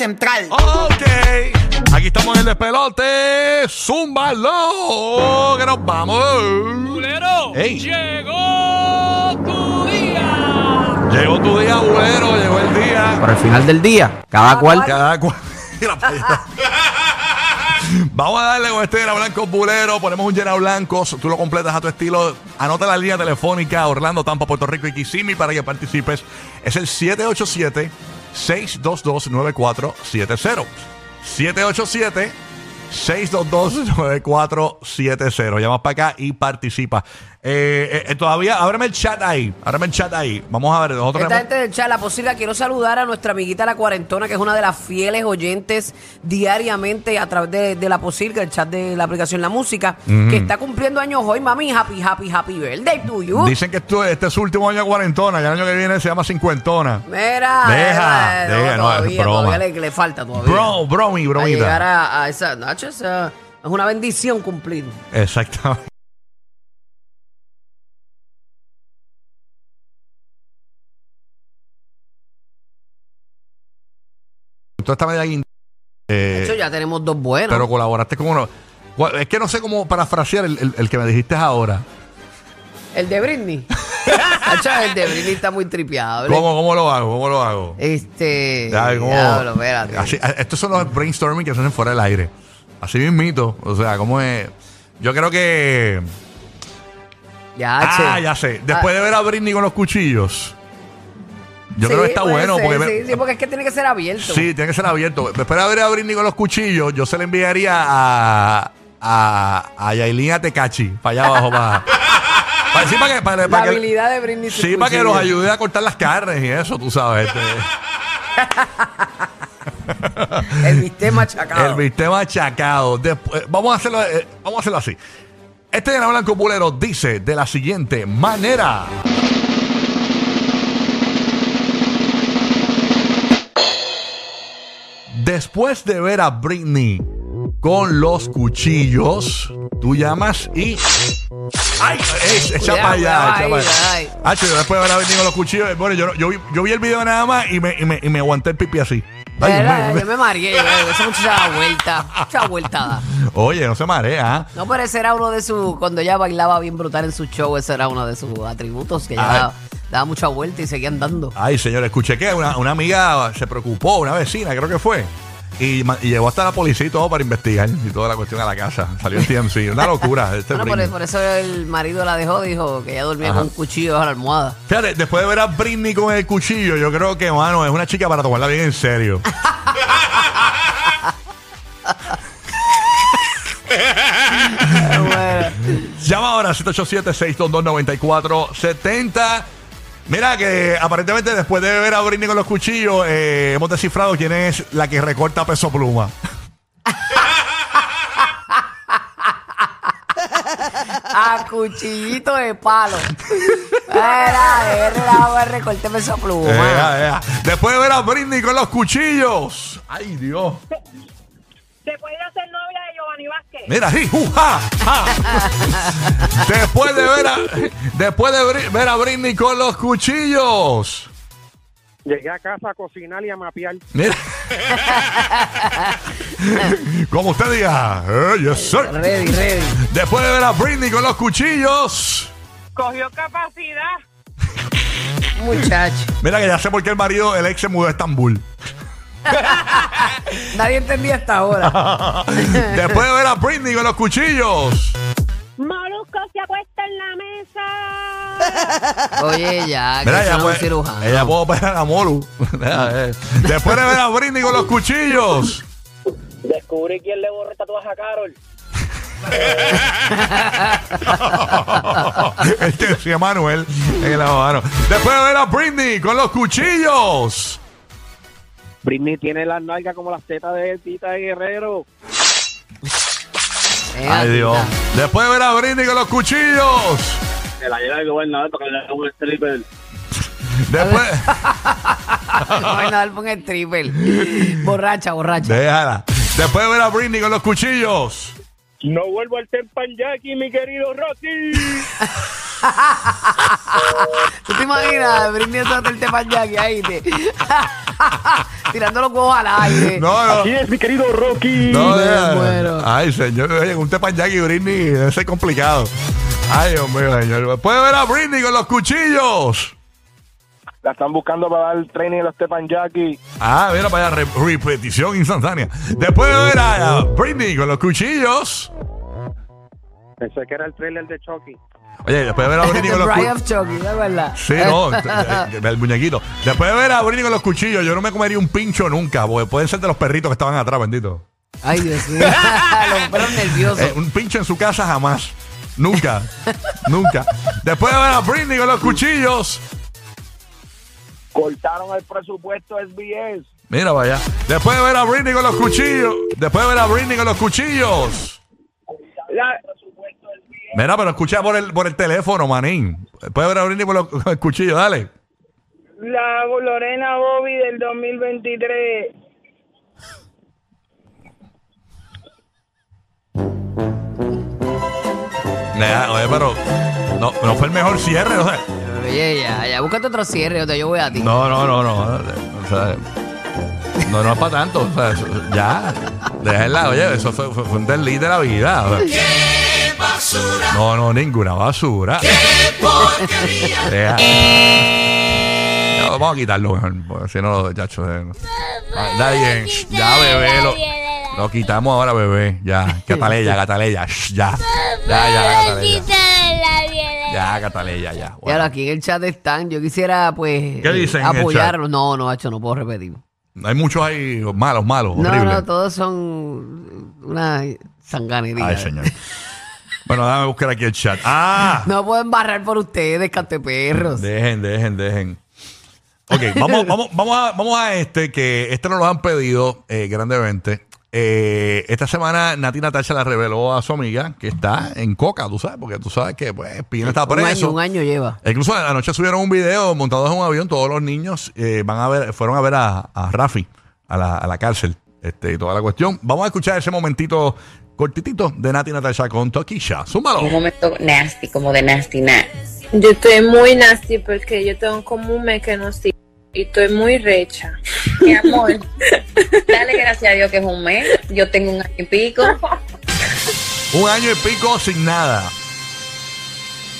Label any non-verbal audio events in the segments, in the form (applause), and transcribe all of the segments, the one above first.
Central. Ok. Aquí estamos en el despelote. Zúmbalo. Que nos vamos. Bulero, Ey. llegó tu día. Llegó tu día, bulero. Llegó el día. Para el final del día, cada cual. Cada cual. (laughs) Vamos a darle con este llena blanco bulero. Ponemos un llena blanco. Tú lo completas a tu estilo. Anota la línea telefónica Orlando, Tampa, Puerto Rico y Kissimmee para que participes. Es el 787-622-9470. 787-622-9470. Llamas para acá y participa. Eh, eh, todavía, ábreme el chat ahí. Ábreme el chat ahí. Vamos a ver. Nosotros Esta gente del chat, la posible, quiero saludar a nuestra amiguita la cuarentona, que es una de las fieles oyentes diariamente a través de, de la posible, el chat de la aplicación La Música, que está cumpliendo años hoy, mami. Happy, happy, happy birthday to you. Dicen que esto, este es su último año de cuarentona. Ya el año que viene se llama cincuentona. Mira, Deja, eh, deja, no, es todavía, broma. todavía le, le falta todavía. Bro, bromi, a llegar bromita. a, a esa es una bendición cumplir. Exactamente. Tú estás media guin- eh, Nacho, ya tenemos dos buenos. pero colaboraste con uno. Es que no sé cómo parafrasear el, el- el que me dijiste ahora. El de Britney. (laughs) El de Britney está muy tripiable. ¿Cómo, ¿Cómo lo hago? ¿Cómo lo hago? Este. Ya, ¿cómo? diablo, espérate. Así- a- estos son los brainstorming que se hacen fuera del aire. Así mismito. O sea, ¿cómo es? Yo creo que. Ya, Ah, che. ya sé. Después de ver a Britney con los cuchillos. Yo creo que está puede bueno. ser, porque sí, sí, porque es que tiene que ser abierto. Sí, tiene que ser abierto. Después de ver a Britney con los cuchillos, yo se le enviaría a. a. a Yailin a Tecachi. Para allá abajo, para. (laughs) para, sí, para que, para, La que- habilidad de Britney. sí, para que los ayude a cortar las carnes y eso, tú sabes. Este, (laughs) El bistec machacado. el bistec machacado. Después, vamos, a hacerlo, eh, vamos a hacerlo así. Este Llena Blanco Pulero dice de la siguiente manera. Después de ver a Britney con los cuchillos, tú llamas y. ¡Ay! Echa Cuidado, para allá, echa para allá. yo después de ver a Britney con los cuchillos, bueno, yo, yo, vi, yo vi el video nada más y me, y me, y me aguanté el pipi así. Ay, Era- me- me- yo me mareé, esa muchacha da vuelta, mucha vuelta. Oye, no se marea, ¿ah? No, pero ese era uno de sus, cuando ella bailaba bien brutal en su show, ese era uno de sus atributos, que ella Ay. Daba, mucha vuelta y seguía andando. Ay, señor, escuché que una, una amiga se preocupó, una vecina, creo que fue. Y, llevó hasta la policía y todo para investigar y toda la cuestión a la casa. Salió el TMC. Una locura. (laughs) Este Bueno, por, eso el marido la dejó, dijo que ella dormía Ajá. con un cuchillo bajo la almohada. Fíjate, después de ver a Britney con el cuchillo, yo creo que, mano, es una chica para tomarla bien en serio. (laughs) (laughs) Bueno, Llama ahora 787-622-9470. Mira que aparentemente después de ver a Britney con los cuchillos, eh, hemos descifrado quién es la que recorta peso pluma. a cuchillito de palo. Era, era, recorte peso pluma. Después de ver a Britney con los cuchillos. Ay, Dios. Se puede hacer novia. Mira, sí, uja, ja. Después de ver a, después de ver a Britney con los cuchillos. Llegué a casa a cocinar y a mapear. Mira. Como usted diga. Eh, yes, sir. Ready, ready. Después de ver a Britney con los cuchillos. Cogió capacidad. Muchacho. Mira que ya sé por qué el marido, el ex se mudó a Estambul. (laughs) Nadie entendía hasta ahora. (laughs) Después de ver a Britney con los cuchillos. Molusco se acuesta en la mesa. (laughs) Oye, ya, que Mira, ella es puede, cirujano. ella puede operar a Molu. Eh. Después de ver a Britney con los cuchillos. Descubrí quién le borró tatuaje a Carol. este decía Manuel en el lavadero. Después de ver a Britney con los cuchillos. Britney tiene las nalgas como las tetas de Tita Guerrero. Ay, Dios. tita. Después de ver a Britney con los cuchillos. Se la lleva el gobernador para que le haga un stripper. Después. Bueno, dar pon el triple. Borracha, borracha. Déjala. Después de ver a Britney con los cuchillos. No vuelvo al Tempan Jackie, mi querido Rocky. (laughs) (laughs) ¿Tú te imaginas? Britney haciendo el tepanyaki ahí. Te... (laughs) Tirando los huevos al aire. No, no. es mi querido Rocky. No, ya. muero. Ay, señor, oye, un tepanyaki Britney debe ser complicado. Ay, Dios mío, señor. Puede ver a Britney con los cuchillos. La están buscando para dar training a los Teppanyaki. Ah, mira para allá, re- repetición instantánea. Después de ver a Britney con los cuchillos. Pensé que era el trailer de Chucky. Oye, después de ver a Britney (laughs) The con los cuchillos. of Chucky, ¿de verdad? Sí, no, el muñequito. Después de ver a Britney con los cuchillos, yo no me comería un pincho nunca, porque pueden ser de los perritos que estaban atrás, bendito. Ay, Dios mío. (laughs) (laughs) los perros nerviosos. Eh, un pincho en su casa jamás. Nunca. nunca. Después de ver a Britney con los cuchillos. Cortaron el presupuesto SBS. Mira, vaya. Después de ver a Britney con los cuchillos. Después de ver a Britney con los cuchillos. La, Mira, pero escucha por el, por el teléfono, manín. Después de ver a Britney con los, (laughs) con el cuchillo, dale. la Lorena Bobby del 2023. Nah, Oye, pero no, no fue el mejor cierre. O sea, Oye, ya, ya, búscate otro cierre, o yo voy a ti. no, no, no, no. O sea, no, no es para tanto. O sea, eso- ya. Déjenla, oye, eso fue, fue- fue un desliz de la vida. o sea. No, no, ninguna basura. (laughs) Deja. Ya, vamos a quitarlo mejor, si no, los chachos. eh, no. Ah, Nadie, shh, ya bebé, lo, lo quitamos ahora, bebé. Ya, (laughs) Cataleya, Cataleya, shh, ya. Ya, ya, Cataleya. Ya, Cataleya, ya. Y Bueno. ahora aquí en el chat están, yo quisiera pues ¿Qué dicen en el apoyarlos. No, no, hecho, no puedo repetir. Hay muchos ahí malos, malos, No, horribles. no, todos son una sanganería. Ay, señor. (laughs) bueno, déjame buscar aquí el chat. ¡Ah! No pueden barrar por ustedes, canteperros. Dejen, dejen, dejen. Ok, vamos, vamos, vamos, a, vamos a este, que este nos lo han pedido eh, grandemente. Eh, esta semana Nati Natacha la reveló a su amiga que está en coca, tú sabes, porque tú sabes que pues Pino está un año, preso. un año lleva. Incluso anoche subieron un video montados en un avión, todos los niños eh, van a ver, fueron a ver a, a Rafi a la, a la cárcel este, y toda la cuestión. Vamos a escuchar ese momentito cortitito de Nati Natacha con Toquisha. Súmalo. un momento nasty, como de nasty nat. Yo estoy muy nasty porque yo tengo como un mes que no estoy y estoy muy recha. Mi amor, dale gracias a Dios que es un mes. Yo tengo un año y pico. Un año y pico sin nada.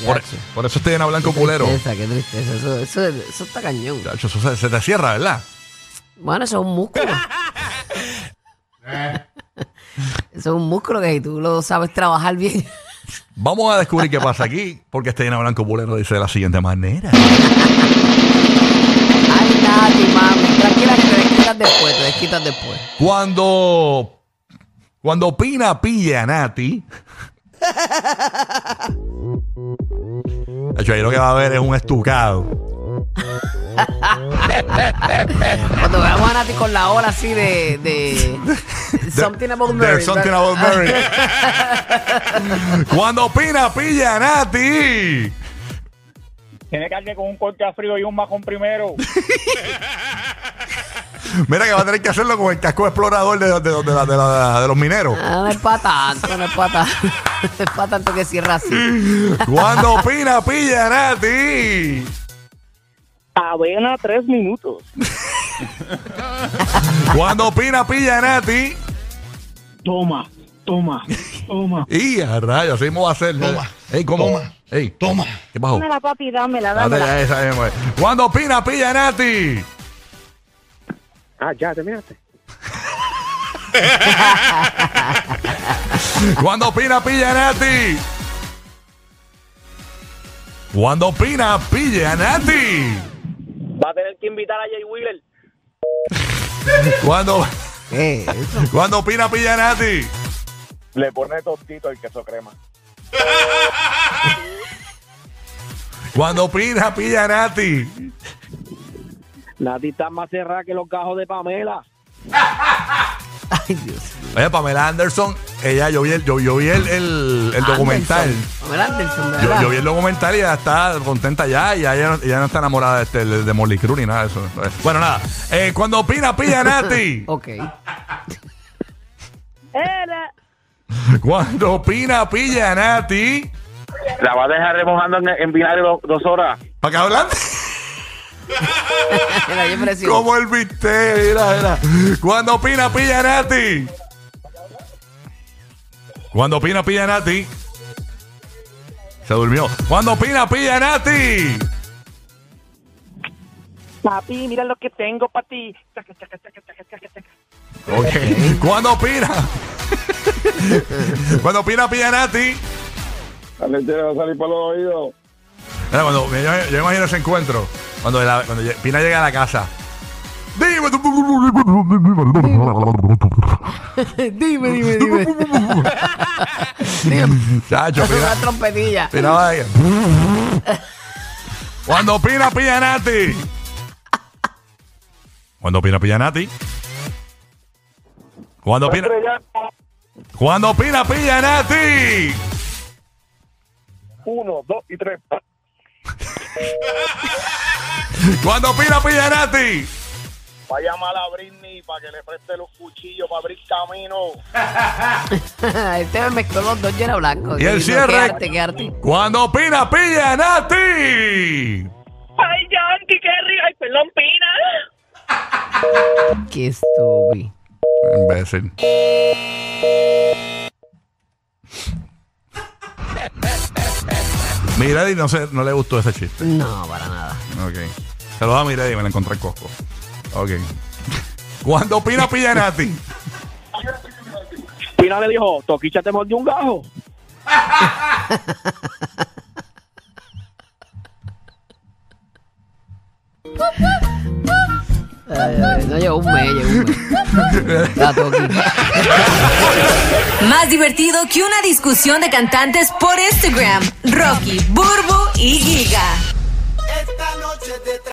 Por, por eso estoy en blanco culero. Qué tristeza, qué tristeza. Eso, eso, eso está cañón. Chacho, Eso se, se te cierra, ¿verdad? Bueno, eso es un músculo. (laughs) eso es un músculo que si tú lo sabes trabajar bien. Vamos a descubrir qué pasa aquí, porque este en blanco culero dice de la siguiente manera. Ay, Nati, mami. Tranquila que te desquitas después, te desquitas después. Cuando, cuando Pina pilla a Nati. (laughs) Chacho, ahí lo que va a haber es un estucado. (laughs) Cuando veamos a Nati con la hora así de. (laughs) de something about Mary. There's something about Mary. (laughs) Cuando Pina pilla a Nati. Tiene que darle con un corte a frío y un majón primero. (laughs) Mira que va a tener que hacerlo con el casco explorador de, de- de la- de la- de los mineros. Ah, no es para tanto, no es para tanto. No es para tanto que cierra así. Cuando Pina pilla a Nati. Avena, tres minutos. (laughs) Cuando Pina pilla a Nati. Toma, toma, toma. (laughs) Y a rayos, así mismo va a ser. Toma. Ey, ¿cómo? Toma. Ey, toma. ¿Qué pasó? Dámela, papi, dámela, Date dámela. ya esa misma. Cuando Pina pilla a Nati. Ah, ya, terminaste. (laughs) Cuando Pina pilla a Nati. Cuando Pina pilla a Nati. Va a tener que invitar a Jay Wheeler. Cuando, ¿Qué? Eso. cuando Pina pilla a Nati. Le pone tontito el queso crema. Cuando Pina pilla a Nati. Nati está más cerrada que los gajos de Pamela. Ay, Dios. Oye, Pamela Anderson, ella, yo vi el, yo, yo vi el, el, el documental. Pamela Anderson, Yo, ¿verdad? yo vi el documental y ella está contenta ya y ella, no- ella no está enamorada de, este, de Molly Crew ni nada de eso. Bueno, nada. Eh, cuando Pina pilla a (laughs) Nati. Ok. Era. cuando Pina pilla a Nati. La va a dejar remojando en, en vinagre do- dos horas. ¿Para qué hablan? Como el viste, mira, mira. Cuando opina, pilla Nati. Cuando opina, pilla Nati. Se durmió. Cuando opina, pilla Nati. Papi, mira lo que tengo para ti. Ok. Cuando opina. Cuando opina, pilla Nati. La leche va a salir por los oídos. Mira, cuando, yo, yo imagino ese encuentro. Cuando, la- cuando Pina llega a la casa. Dime tú. dime, dime, dime. Chacho, Una Pina. trompetilla. Pina va. Cuando opina, pilla Nati. Cuando opina, pilla Nati. Cuando opina. Cuando opina, pilla Nati. Uno, dos y tres. Cuando opina, pilla Nati. Va a llamar a Britney para que le preste los cuchillos para abrir camino. (laughs) este me mezcló los dos llenos blancos. Y el Qué cierre. arte, qué arte. Cuando opina, pilla Nati. Ay, Yankee, qué rico. Ay, perdón, Pina. Qué estúpido. Imbécil. Miradi no, no le gustó ese chiste. No, para nada. Ok. Saludos a Miradi, me la encontré en Costco. Ok. Cuando opina pilla Nati. Pina le dijo, Toquicha te mordió un gajo. (laughs) no llegó un mes, un mes. Más divertido que una discusión de cantantes por Instagram. Rocky, Burbu y Giga.